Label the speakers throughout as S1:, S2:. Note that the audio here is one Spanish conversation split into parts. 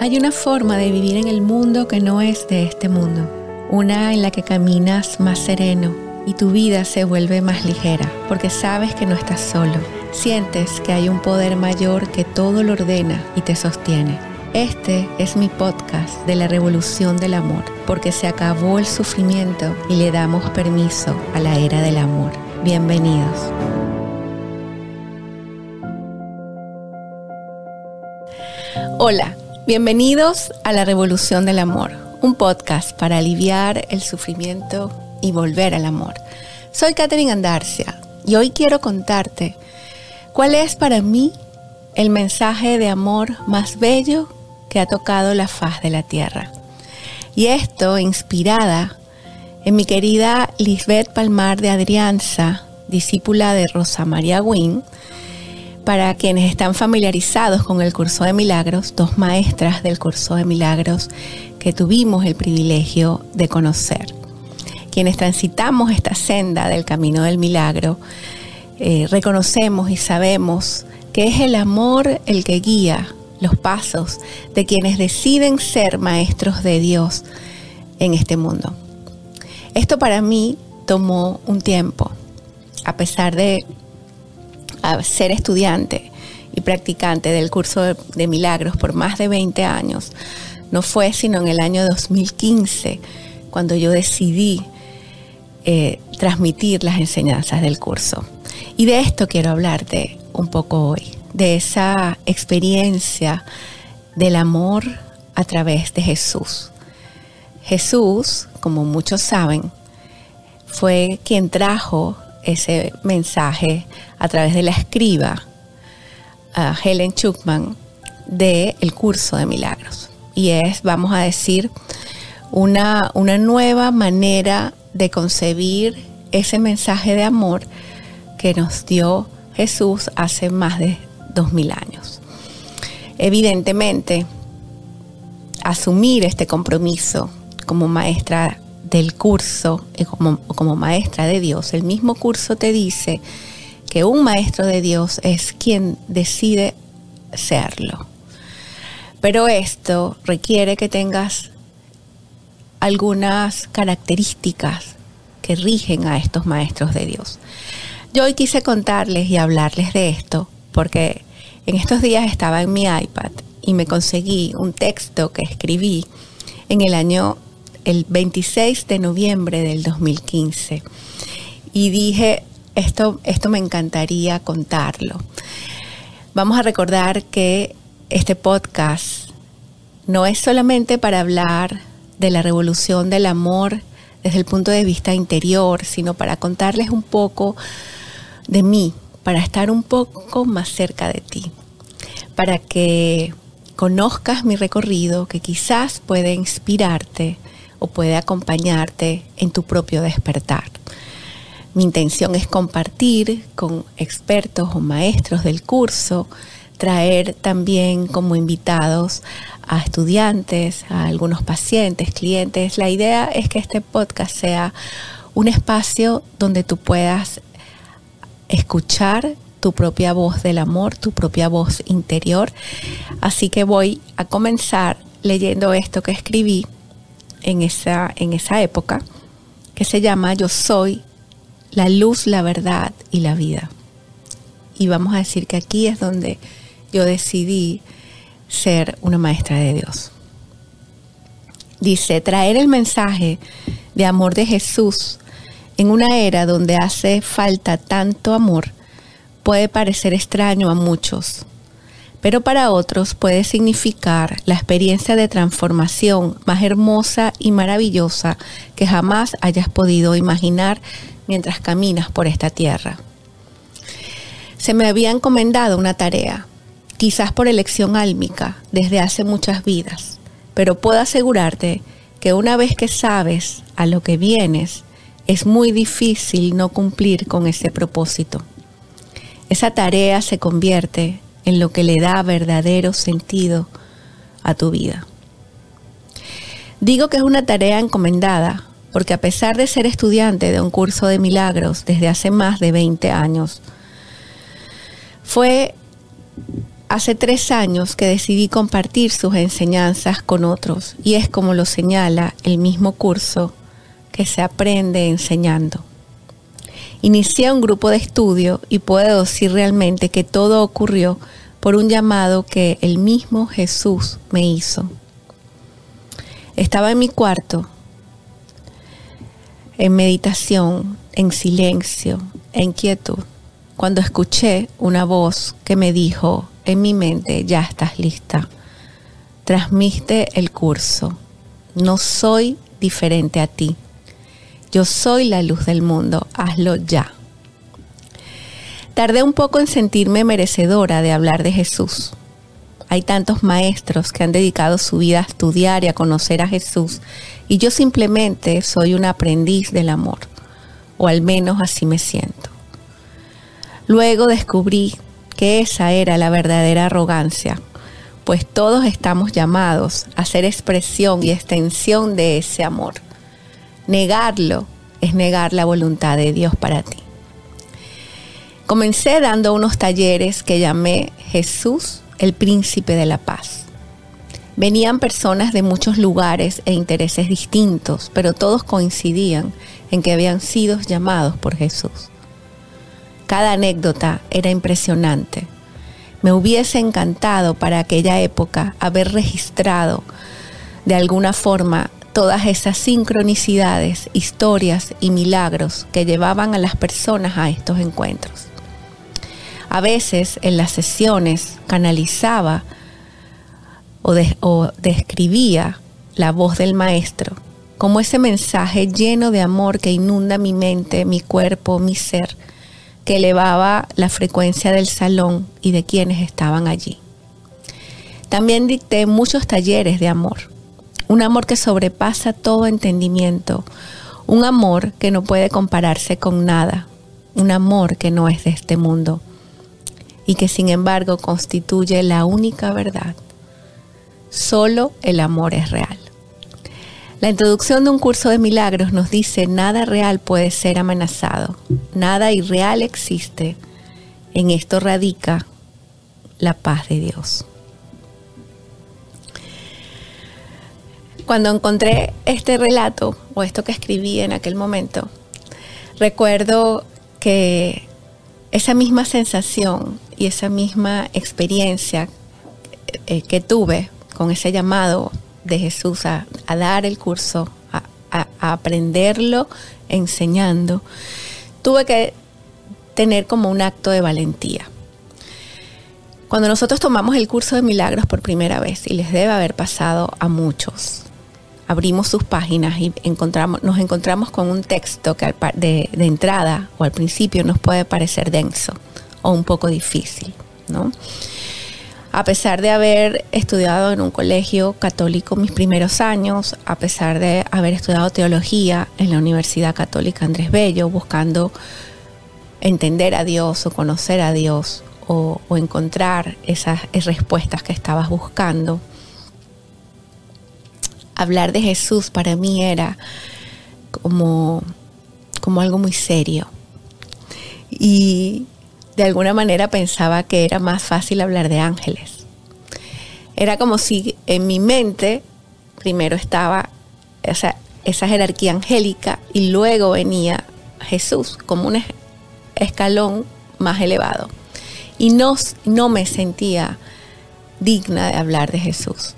S1: Hay una forma de vivir en el mundo que no es de este mundo, una en la que caminas más sereno y tu vida se vuelve más ligera, porque sabes que no estás solo, sientes que hay un poder mayor que todo lo ordena y te sostiene. Este es mi podcast de la revolución del amor, porque se acabó el sufrimiento y le damos permiso a la era del amor. Bienvenidos. Hola. Bienvenidos a La Revolución del Amor, un podcast para aliviar el sufrimiento y volver al amor. Soy Katherine Andarcia y hoy quiero contarte cuál es para mí el mensaje de amor más bello que ha tocado la faz de la tierra. Y esto inspirada en mi querida Lisbeth Palmar de Adrianza, discípula de Rosa María Wynne, para quienes están familiarizados con el curso de milagros, dos maestras del curso de milagros que tuvimos el privilegio de conocer. Quienes transitamos esta senda del camino del milagro, eh, reconocemos y sabemos que es el amor el que guía los pasos de quienes deciden ser maestros de Dios en este mundo. Esto para mí tomó un tiempo, a pesar de a ser estudiante y practicante del curso de, milagros por más de 20 años, no fue sino en el año 2015 cuando yo decidí eh, transmitir las enseñanzas del curso. Y de esto quiero hablarte un poco hoy, de esa experiencia del amor a través de Jesús. Jesús, como muchos saben, fue quien trajo ese mensaje a través de la escriba Helen Schuckman de el curso de milagros. Y es, vamos a decir, una, una nueva manera de concebir ese mensaje de amor que nos dio Jesús hace más de dos mil años. Evidentemente, asumir este compromiso como maestra del curso como, como maestra de Dios, el mismo curso te dice que un maestro de Dios es quien decide serlo. Pero esto requiere que tengas algunas características que rigen a estos maestros de Dios. Yo hoy quise contarles y hablarles de esto porque en estos días estaba en mi iPad y me conseguí un texto que escribí en el año el 26 de noviembre del 2015 y dije, esto, esto me encantaría contarlo. Vamos a recordar que este podcast no es solamente para hablar de la revolución del amor desde el punto de vista interior, sino para contarles un poco de mí, para estar un poco más cerca de ti, para que conozcas mi recorrido que quizás puede inspirarte o puede acompañarte en tu propio despertar. Mi intención es compartir con expertos o maestros del curso, traer también como invitados a estudiantes, a algunos pacientes, clientes. La idea es que este podcast sea un espacio donde tú puedas escuchar tu propia voz del amor, tu propia voz interior. Así que voy a comenzar leyendo esto que escribí en esa, en esa época, que se llama Yo soy la luz, la verdad y la vida. Y vamos a decir que aquí es donde yo decidí ser una maestra de Dios. Dice, traer el mensaje de amor de Jesús en una era donde hace falta tanto amor puede parecer extraño a muchos pero para otros puede significar la experiencia de transformación más hermosa y maravillosa que jamás hayas podido imaginar mientras caminas por esta tierra. Se me había encomendado una tarea, quizás por elección álmica, desde hace muchas vidas, pero puedo asegurarte que una vez que sabes a lo que vienes, es muy difícil no cumplir con ese propósito. Esa tarea se convierte en lo que le da verdadero sentido a tu vida. Digo que es una tarea encomendada porque a pesar de ser estudiante de un curso de milagros desde hace más de 20 años, fue hace tres años que decidí compartir sus enseñanzas con otros y es como lo señala el mismo curso que se aprende enseñando. Inicié un grupo de estudio y puedo decir realmente que todo ocurrió por un llamado que el mismo Jesús me hizo. Estaba en mi cuarto, en meditación, en silencio, en quietud, cuando escuché una voz que me dijo en mi mente, ya estás lista, transmite el curso, no soy diferente a ti, yo soy la luz del mundo, hazlo ya. Tardé un poco en sentirme merecedora de hablar de Jesús. Hay tantos maestros que han dedicado su vida a estudiar y a conocer a Jesús y yo simplemente soy un aprendiz del amor, o al menos así me siento. Luego descubrí que esa era la verdadera arrogancia, pues todos estamos llamados a ser expresión y extensión de ese amor. Negarlo es negar la voluntad de Dios para ti. Comencé dando unos talleres que llamé Jesús, el príncipe de la paz. Venían personas de muchos lugares e intereses distintos, pero todos coincidían en que habían sido llamados por Jesús. Cada anécdota era impresionante. Me hubiese encantado para aquella época haber registrado de alguna forma todas esas sincronicidades, historias y milagros que llevaban a las personas a estos encuentros. A veces en las sesiones canalizaba o, describía la voz del maestro como ese mensaje lleno de amor que inunda mi mente, mi cuerpo, mi ser, que elevaba la frecuencia del salón y de quienes estaban allí. También dicté muchos talleres de amor, un amor que sobrepasa todo entendimiento, un amor que no puede compararse con nada, un amor que no es de este mundo, y que sin embargo constituye la única verdad. Solo el amor es real. La introducción de un curso de milagros nos dice nada real puede ser amenazado, nada irreal existe. En esto radica la paz de Dios. Cuando encontré este relato o esto que escribí en aquel momento, recuerdo que esa misma sensación y esa misma experiencia eh, que tuve con ese llamado de Jesús a, dar el curso, a, aprenderlo enseñando, tuve que tener como un acto de valentía. Cuando nosotros tomamos el curso de milagros por primera vez, y les debe haber pasado a muchos, abrimos sus páginas y encontramos, nos encontramos con un texto que de, de entrada o al principio nos puede parecer denso o un poco difícil, ¿no? A pesar de haber estudiado en un colegio católico mis primeros años, a pesar de haber estudiado teología en la Universidad Católica Andrés Bello, buscando entender a Dios o conocer a Dios o encontrar esas respuestas que estabas buscando, hablar de Jesús para mí era como, como algo muy serio. Y de alguna manera pensaba que era más fácil hablar de ángeles. Era como si en mi mente primero estaba esa, esa jerarquía angélica y luego venía Jesús como un escalón más elevado. Y no, no me sentía digna de hablar de Jesús.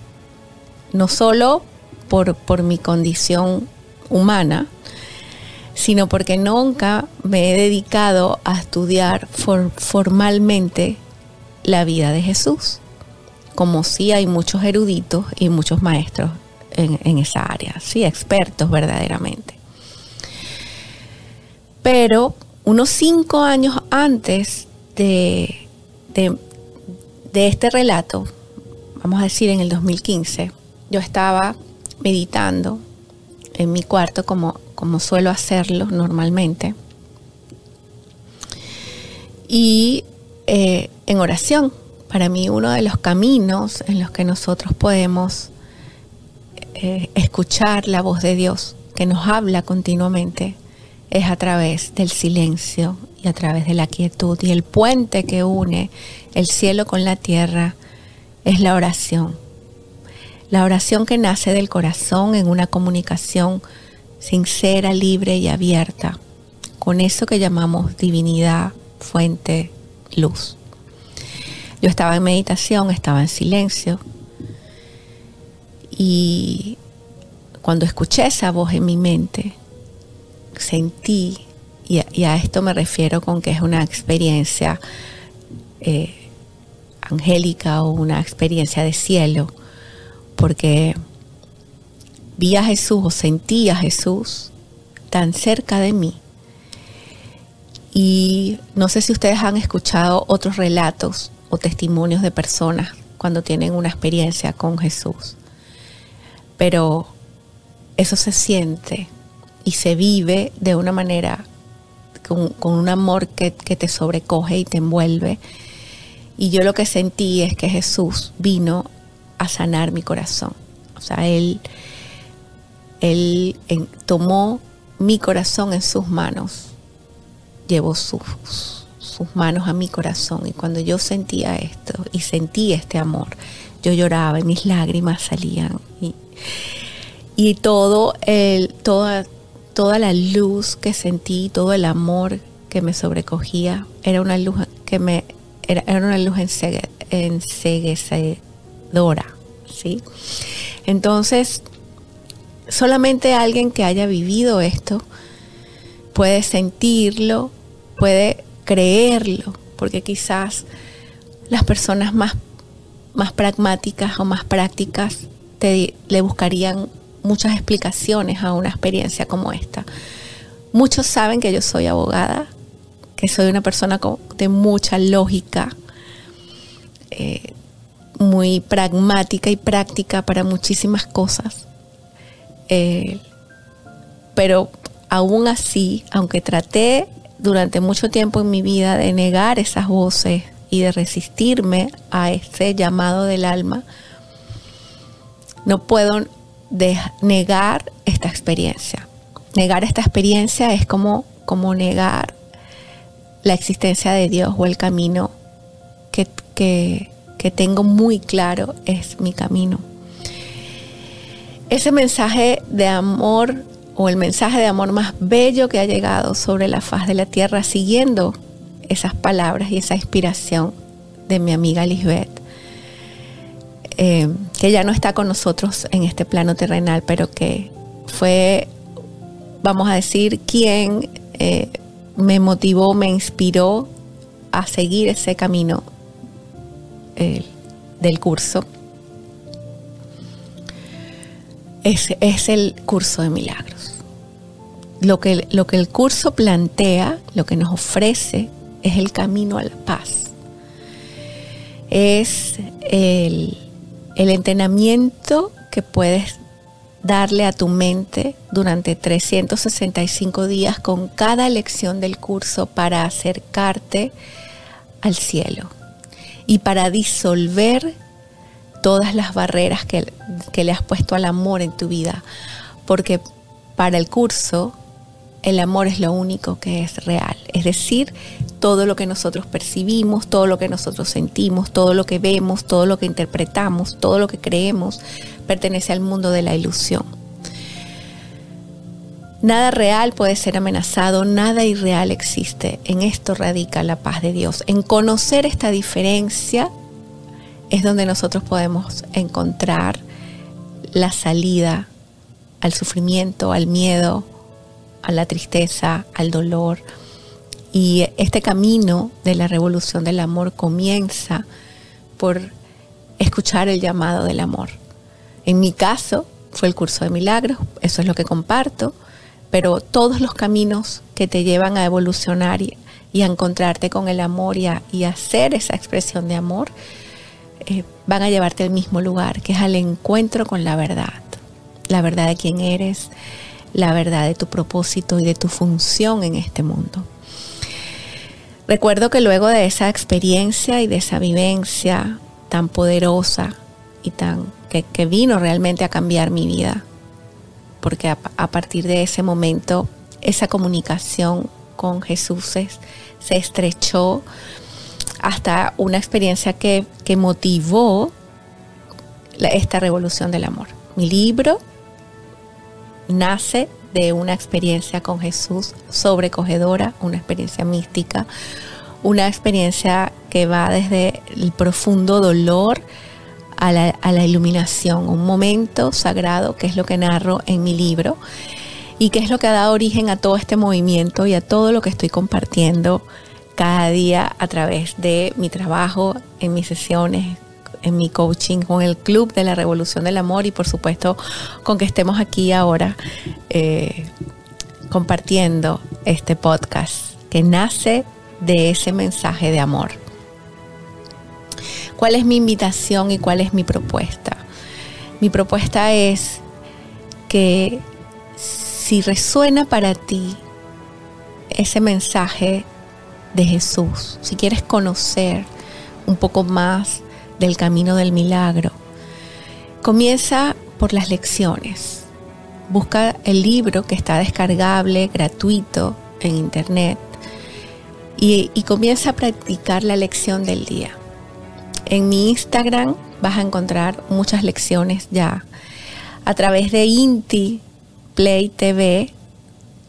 S1: No solo por, mi condición humana, sino porque nunca me he dedicado a estudiar formalmente la vida de Jesús, como sí hay muchos eruditos y muchos maestros en, esa área, sí, expertos verdaderamente. Pero unos cinco años antes de, de este relato, vamos a decir en el 2015, yo estaba meditando en mi cuarto como, como suelo hacerlo normalmente. Y eh, en oración, para mí uno de los caminos en los que nosotros podemos eh, escuchar la voz de Dios que nos habla continuamente es a través del silencio y a través de la quietud. Y el puente que une el cielo con la tierra es la oración. La oración que nace del corazón en una comunicación sincera, libre y abierta con eso que llamamos divinidad, fuente, luz. Yo estaba en meditación, estaba en silencio y cuando escuché esa voz en mi mente, sentí, y a, esto me refiero con que es una experiencia eh, angélica o una experiencia de cielo, porque vi a Jesús o sentí a Jesús tan cerca de mí. Y no sé si ustedes han escuchado otros relatos o testimonios de personas cuando tienen una experiencia con Jesús. Pero eso se siente y se vive de una manera con, un amor que, que te sobrecoge y te envuelve. Y yo lo que sentí es que Jesús vino a sanar mi corazón. O sea, Él, él tomó mi corazón en sus manos, llevó sus, sus manos a mi corazón y cuando yo sentía esto y sentí este amor, yo lloraba y mis lágrimas salían y, y todo el, toda, toda la luz que sentí, todo el amor que me sobrecogía, era una luz que me era, era una luz enseguecedora, ¿sí? Entonces, solamente alguien que haya vivido esto puede sentirlo, puede creerlo, porque quizás las personas más, más pragmáticas o más prácticas te, le buscarían muchas explicaciones a una experiencia como esta. Muchos saben que yo soy abogada, que soy una persona de mucha lógica, eh, muy pragmática y práctica para muchísimas cosas. Eh, pero aún así, aunque traté durante mucho tiempo en mi vida de negar esas voces y de resistirme a ese llamado del alma, no puedo negar esta experiencia. Negar esta experiencia es como, como negar la existencia de Dios o el camino que, que tengo muy claro es mi camino. Ese mensaje de amor o el mensaje de amor más bello que ha llegado sobre la faz de la tierra siguiendo esas palabras y esa inspiración de mi amiga Lisbeth, eh, que ya no está con nosotros en este plano terrenal, pero que fue, vamos a decir, quien eh, me motivó, me inspiró a seguir ese camino eh, del curso. Es, es el curso de milagros lo que, lo que el curso plantea, lo que nos ofrece, es el camino a la paz. Es el, el entrenamiento que puedes darle a tu mente durante 365 días con cada lección del curso para acercarte al cielo y para disolver todas las barreras que, que, le has puesto al amor en tu vida. Porque para el curso el amor es lo único que es real. Es decir, todo lo que nosotros percibimos, todo lo que nosotros sentimos, todo lo que vemos, todo lo que interpretamos, todo lo que creemos, pertenece al mundo de la ilusión. Nada real puede ser amenazado, nada irreal existe. En esto radica la paz de Dios. En conocer esta diferencia es donde nosotros podemos encontrar la salida al sufrimiento, al miedo, a la tristeza, al dolor. Y este camino de la revolución del amor comienza por escuchar el llamado del amor. En mi caso fue el curso de milagros, eso es lo que comparto, pero todos los caminos que te llevan a evolucionar y, a encontrarte con el amor y a, hacer esa expresión de amor, eh, van a llevarte al mismo lugar, que es al encuentro con la verdad, la verdad de quién eres, la verdad de tu propósito y de tu función en este mundo. Recuerdo que luego de esa experiencia y de esa vivencia tan poderosa y tan que, vino realmente a cambiar mi vida, porque a, partir de ese momento esa comunicación con Jesús se, estrechó hasta una experiencia que, que motivó esta revolución del amor. Mi libro nace de una experiencia con Jesús sobrecogedora, una experiencia mística, una experiencia que va desde el profundo dolor a la, a la, iluminación, un momento sagrado que es lo que narro en mi libro y que es lo que ha dado origen a todo este movimiento y a todo lo que estoy compartiendo cada día a través de mi trabajo, en mis sesiones, en mi coaching con el Club de la Revolución del Amor y por supuesto con que estemos aquí ahora eh, compartiendo este podcast que nace de ese mensaje de amor. ¿Cuál es mi invitación y cuál es mi propuesta? Mi propuesta es que si resuena para ti ese mensaje de Jesús, si quieres conocer un poco más del camino del milagro, comienza por las lecciones. Busca el libro que está descargable, gratuito, en internet y, comienza a practicar la lección del día. En mi Instagram vas a encontrar muchas lecciones ya. A través de Inti Play TV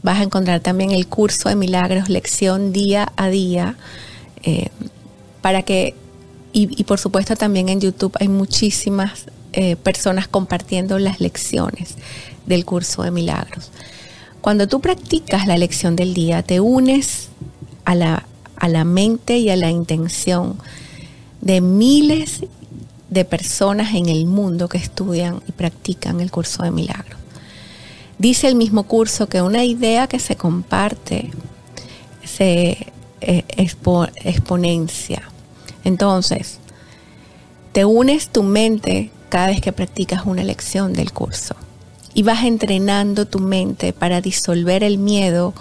S1: Vas a encontrar también el curso de milagros, lección día a día, eh, para que, y, por supuesto también en YouTube hay muchísimas eh, personas compartiendo las lecciones del curso de milagros. Cuando tú practicas la lección del día, te unes a la, a la mente y a la intención de miles de personas en el mundo que estudian y practican el curso de milagros. Dice el mismo curso que una idea que se comparte se eh, exponencia. Entonces, te unes tu mente cada vez que practicas una lección del curso y vas entrenando tu mente para disolver el miedo,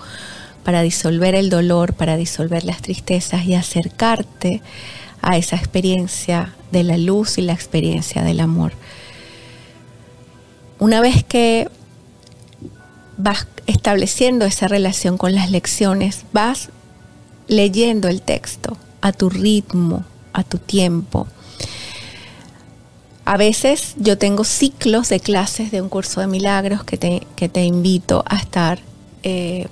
S1: para disolver el dolor, para disolver las tristezas y acercarte esa experiencia de la luz y la experiencia del amor. Una vez que vas estableciendo esa relación con las lecciones, vas leyendo el texto a tu ritmo, a tu tiempo. A veces yo tengo ciclos de clases de un curso de milagros que te, que te invito a estar eh,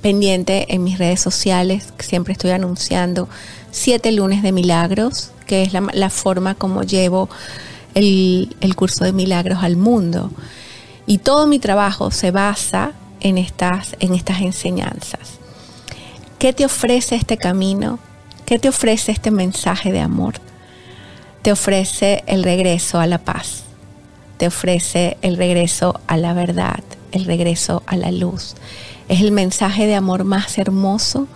S1: pendiente en mis redes sociales. Siempre estoy anunciando siete lunes de milagros, que es la, forma como llevo el, el curso de milagros al mundo. Y todo mi trabajo se basa en estas, en estas enseñanzas. ¿Qué te ofrece este camino? ¿Qué te ofrece este mensaje de amor? Te ofrece el regreso a la paz. Te ofrece el regreso a la verdad, el regreso a la luz. Es el mensaje de amor más hermoso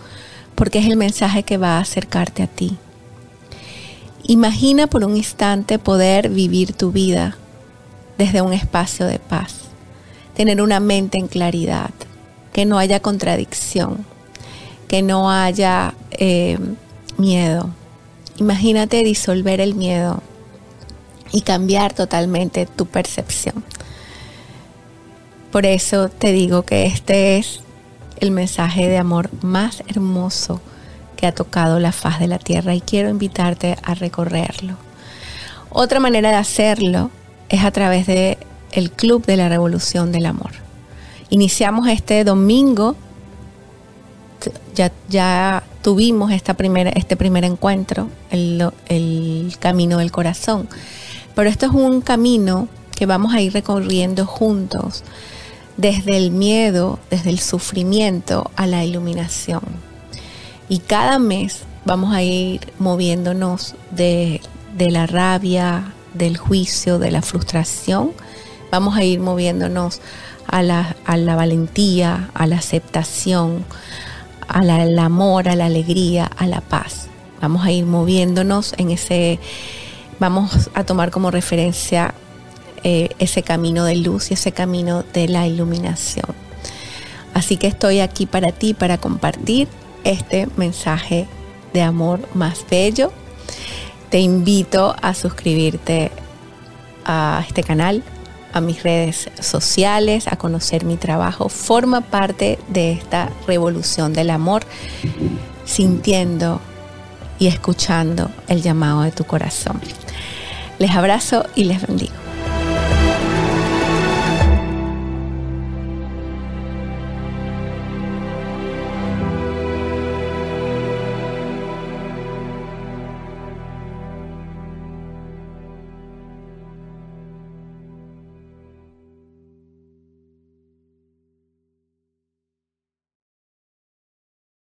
S1: porque es el mensaje que va a acercarte a ti. Imagina por un instante poder vivir tu vida desde un espacio de paz tener una mente en claridad, que no haya contradicción, que no haya eh, miedo. Imagínate disolver el miedo y cambiar totalmente tu percepción. Por eso te digo que este es el mensaje de amor más hermoso que ha tocado la faz de la tierra y quiero invitarte a recorrerlo. Otra manera de hacerlo es a través de el Club de la Revolución del Amor. Iniciamos este domingo, ya, ya tuvimos esta primera, este primer encuentro, el, el Camino del Corazón, pero esto es un camino que vamos a ir recorriendo juntos desde el miedo, desde el sufrimiento a la iluminación. Y cada mes vamos a ir moviéndonos de, de la rabia, del juicio, de la frustración, vamos a ir moviéndonos a la, valentía, a la aceptación, al amor, a la alegría, a la paz. Vamos a ir moviéndonos en ese, vamos a tomar como referencia eh, ese camino de luz y ese camino de la iluminación. Así que estoy aquí para ti, para compartir este mensaje de amor más bello. Te invito a suscribirte a este canal, a mis redes sociales, a conocer mi trabajo. Forma parte de esta revolución del amor, sintiendo y escuchando el llamado de tu corazón. Les abrazo y les bendigo.